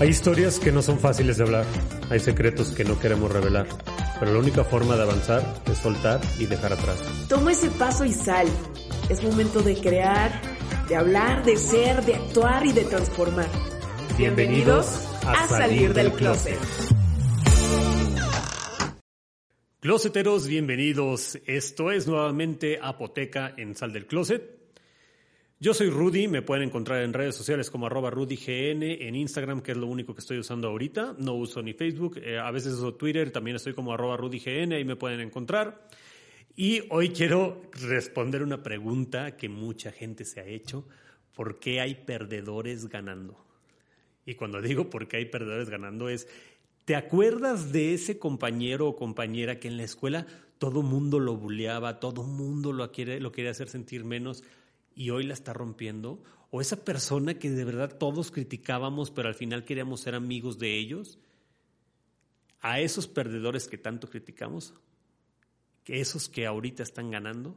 Hay historias que no son fáciles de hablar, hay secretos que no queremos revelar, pero la única forma de avanzar es soltar y dejar atrás. Toma ese paso y sal. Es momento de crear, de hablar, de ser, de actuar y de transformar. Bienvenidos a, Salir del Closet. Closeteros, bienvenidos. Esto es nuevamente Apoteca en Sal del Closet. Yo soy Rudy, me pueden encontrar en redes sociales como arroba RudyGN, en Instagram, que es lo único que estoy usando ahorita. No uso ni Facebook, eh, a veces uso Twitter, también estoy como arroba RudyGN, ahí me pueden encontrar. Y hoy quiero responder una pregunta que mucha gente se ha hecho. ¿Por qué hay perdedores ganando? Y cuando digo por qué hay perdedores ganando es, ¿te acuerdas de ese compañero o compañera que en la escuela todo mundo lo bulleaba, todo mundo lo, quiere, lo quería hacer sentir menos? Y hoy la está rompiendo? ¿O esa persona que de verdad todos criticábamos, pero al final queríamos ser amigos de ellos? A esos perdedores que tanto criticamos, que esos que ahorita están ganando,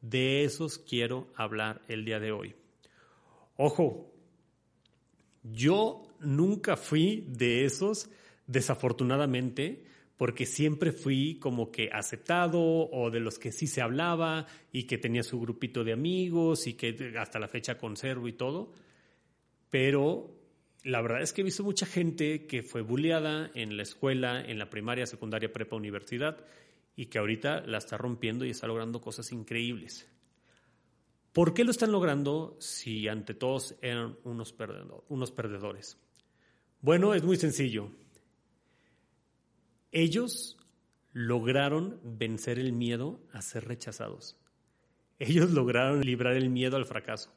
de esos quiero hablar el día de hoy. Ojo, yo nunca fui de esos, desafortunadamente, porque siempre fui como que aceptado o de los que sí se hablaba y que tenía su grupito de amigos y que hasta la fecha conservo y todo. Pero la verdad es que he visto mucha gente que fue bulleada en la escuela, en la primaria, secundaria, prepa, universidad y que ahorita la está rompiendo y está logrando cosas increíbles. ¿Por qué lo están logrando si ante todos eran unos, perdedores? Bueno, es muy sencillo ellos lograron vencer el miedo a ser rechazados. Ellos lograron librar el miedo al fracaso.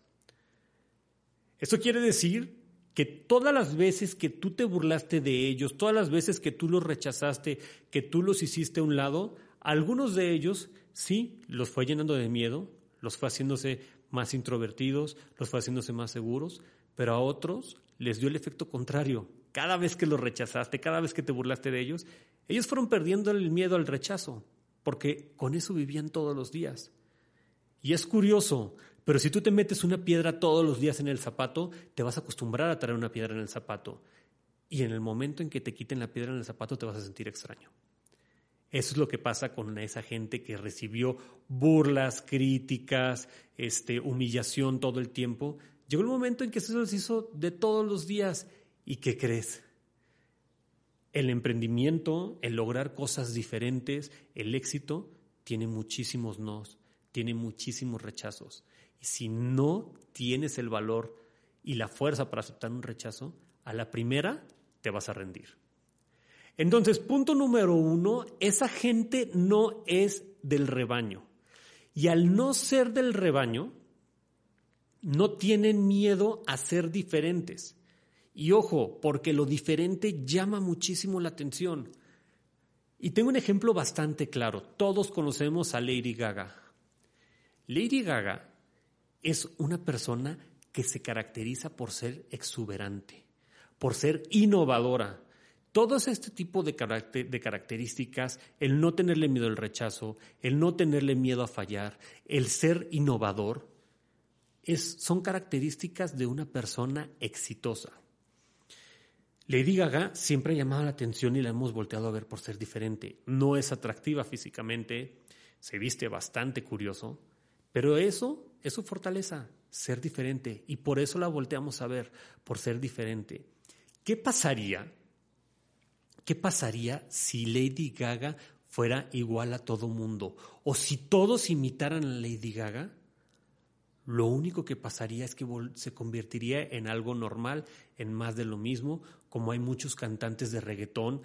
Esto quiere decir que todas las veces que tú te burlaste de ellos, todas las veces que tú los rechazaste, que tú los hiciste a un lado, algunos de ellos sí los fue llenando de miedo, los fue haciéndose más introvertidos, los fue haciéndose más seguros, pero a otros les dio el efecto contrario. Cada vez que los rechazaste, cada vez que te burlaste de ellos, ellos fueron perdiendo el miedo al rechazo, porque con eso vivían todos los días. Y es curioso, pero si tú te metes una piedra todos los días en el zapato, te vas a acostumbrar a traer una piedra en el zapato. Y en el momento en que te quiten la piedra en el zapato, te vas a sentir extraño. Eso es lo que pasa con esa gente que recibió burlas, críticas, este, humillación todo el tiempo. Llegó el momento en que eso se hizo de todos los días. ¿Y qué crees? El emprendimiento, el lograr cosas diferentes, el éxito, tiene muchísimos nos, tiene muchísimos rechazos. Y si no tienes el valor y la fuerza para aceptar un rechazo, a la primera te vas a rendir. Entonces, punto número uno, esa gente no es del rebaño. Y al no ser del rebaño, no tienen miedo a ser diferentes. Y ojo, porque lo diferente llama muchísimo la atención. Y tengo un ejemplo bastante claro. Todos conocemos a Lady Gaga. Lady Gaga es una persona que se caracteriza por ser exuberante, por ser innovadora. Todo este tipo de, características, el no tenerle miedo al rechazo, el no tenerle miedo a fallar, el ser innovador, son características de una persona exitosa. Lady Gaga siempre ha llamado la atención y la hemos volteado a ver por ser diferente. No es atractiva físicamente, se viste bastante curioso, pero eso es su fortaleza, ser diferente, y por eso la volteamos a ver, por ser diferente. ¿Qué pasaría? ¿Qué pasaría si Lady Gaga fuera igual a todo mundo? O si todos imitaran a Lady Gaga, lo único que pasaría es que se convertiría en algo normal, en más de lo mismo, como hay muchos cantantes de reggaetón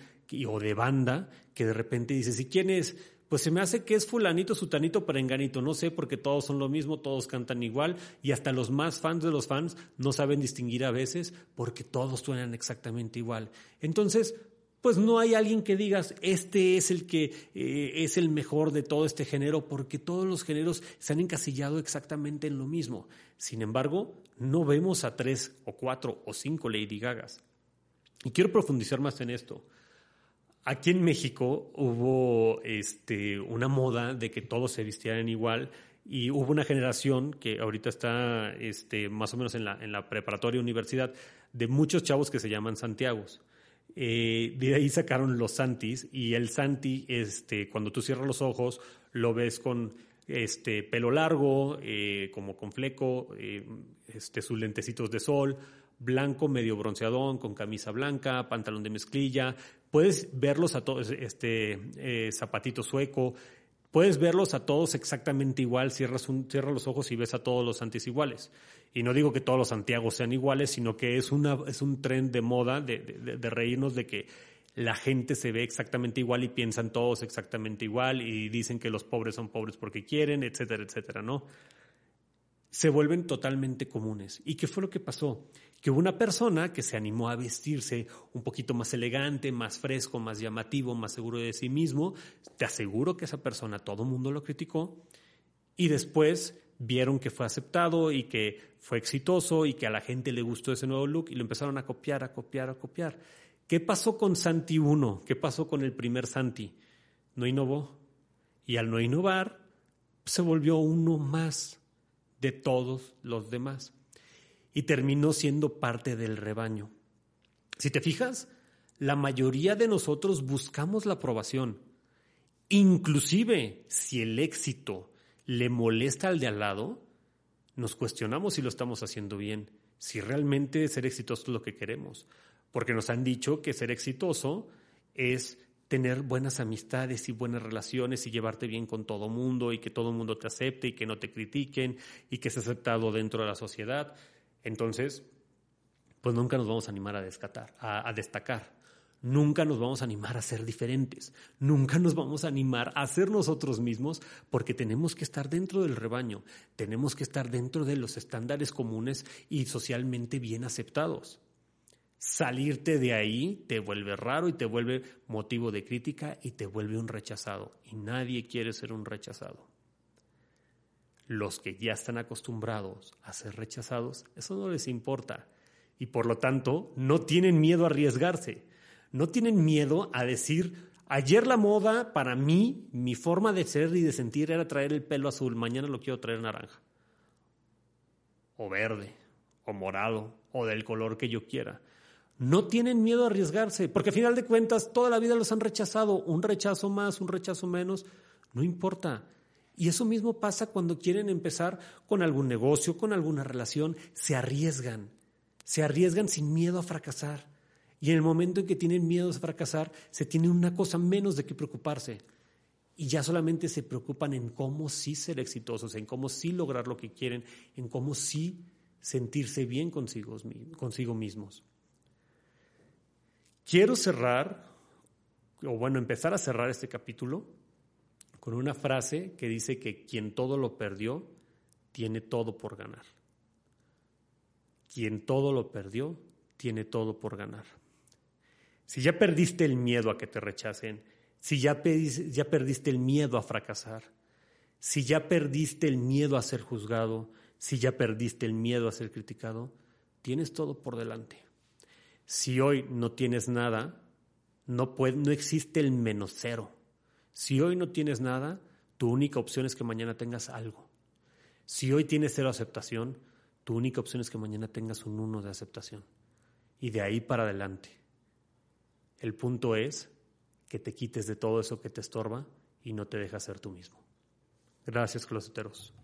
o de banda que de repente dices, ¿y quién es? Pues se me hace que es fulanito, sutanito, perenganito, no sé, porque todos son lo mismo, todos cantan igual y hasta los más fans de los fans no saben distinguir a veces porque todos suenan exactamente igual. Entonces, pues no hay alguien que digas, este es el que eh, es el mejor de todo este género, porque todos los géneros se han encasillado exactamente en lo mismo. Sin embargo, no vemos a tres o cuatro o cinco Lady Gagas. Y quiero profundizar más en esto. Aquí en México hubo este, una moda de que todos se vistieran igual y hubo una generación que ahorita está este, más o menos en la, en la preparatoria universidad de muchos chavos que se llaman Santiagos. Eh, de ahí sacaron los Santis y el Santi, este, cuando tú cierras los ojos, lo ves con este pelo largo, eh, como con fleco, eh, este, sus lentecitos de sol, blanco, medio bronceadón, con camisa blanca, pantalón de mezclilla. Puedes verlos a todos, este zapatito sueco, puedes verlos a todos exactamente igual, cierras, un, cierras los ojos y ves a todos los Santis iguales. Y no digo que todos los Santiago sean iguales, sino que es, una, es un tren de moda de, de, reírnos de que la gente se ve exactamente igual y piensan todos exactamente igual y dicen que los pobres son pobres porque quieren, etcétera, etcétera, ¿no? Se vuelven totalmente comunes. ¿Y qué fue lo que pasó? que hubo una persona que se animó a vestirse un poquito más elegante, más fresco, más llamativo, más seguro de sí mismo. Te aseguro que esa persona todo el mundo lo criticó y después vieron que fue aceptado y que fue exitoso y que a la gente le gustó ese nuevo look y lo empezaron a copiar, a copiar, a copiar. ¿Qué pasó con Santi 1? ¿Qué pasó con el primer Santi? No innovó. Y al no innovar, se volvió uno más de todos los demás y terminó siendo parte del rebaño. Si te fijas, la mayoría de nosotros buscamos la aprobación. Inclusive si el éxito le molesta al de al lado, nos cuestionamos si lo estamos haciendo bien, si realmente ser exitoso es lo que queremos. Porque nos han dicho que ser exitoso es tener buenas amistades y buenas relaciones y llevarte bien con todo mundo y que todo mundo te acepte y que no te critiquen y que seas aceptado dentro de la sociedad. Entonces, pues nunca nos vamos a animar a, descatar, a, destacar. Nunca nos vamos a animar a ser diferentes. Nunca nos vamos a animar a ser nosotros mismos porque tenemos que estar dentro del rebaño. Tenemos que estar dentro de los estándares comunes y socialmente bien aceptados. Salirte de ahí te vuelve raro y te vuelve motivo de crítica y te vuelve un rechazado. Y nadie quiere ser un rechazado los que ya están acostumbrados a ser rechazados, eso no les importa. Y por lo tanto, no tienen miedo a arriesgarse. No tienen miedo a decir, ayer la moda para mí, mi forma de ser y de sentir era traer el pelo azul, mañana lo quiero traer naranja. O verde, o morado, o del color que yo quiera. No tienen miedo a arriesgarse, porque al final de cuentas toda la vida los han rechazado, un rechazo más, un rechazo menos, no importa. Y eso mismo pasa cuando quieren empezar con algún negocio, con alguna relación, se arriesgan, se arriesgan sin miedo a fracasar. Y en el momento en que tienen miedo a fracasar, se tiene una cosa menos de qué preocuparse. Y ya solamente se preocupan en cómo sí ser exitosos, en cómo sí lograr lo que quieren, en cómo sí sentirse bien consigo mismos. Quiero cerrar, o bueno, empezar a cerrar este capítulo con una frase que dice que quien todo lo perdió, tiene todo por ganar. Quien todo lo perdió, tiene todo por ganar. Si ya perdiste el miedo a que te rechacen, si ya, ya perdiste el miedo a fracasar, si ya perdiste el miedo a ser juzgado, si ya perdiste el miedo a ser criticado, tienes todo por delante. Si hoy no tienes nada, no, puede, no existe el menos cero. Si hoy no tienes nada, tu única opción es que mañana tengas algo. Si hoy tienes cero aceptación, tu única opción es que mañana tengas un uno de aceptación. Y de ahí para adelante. El punto es que te quites de todo eso que te estorba y no te dejas ser tú mismo. Gracias, closeteros.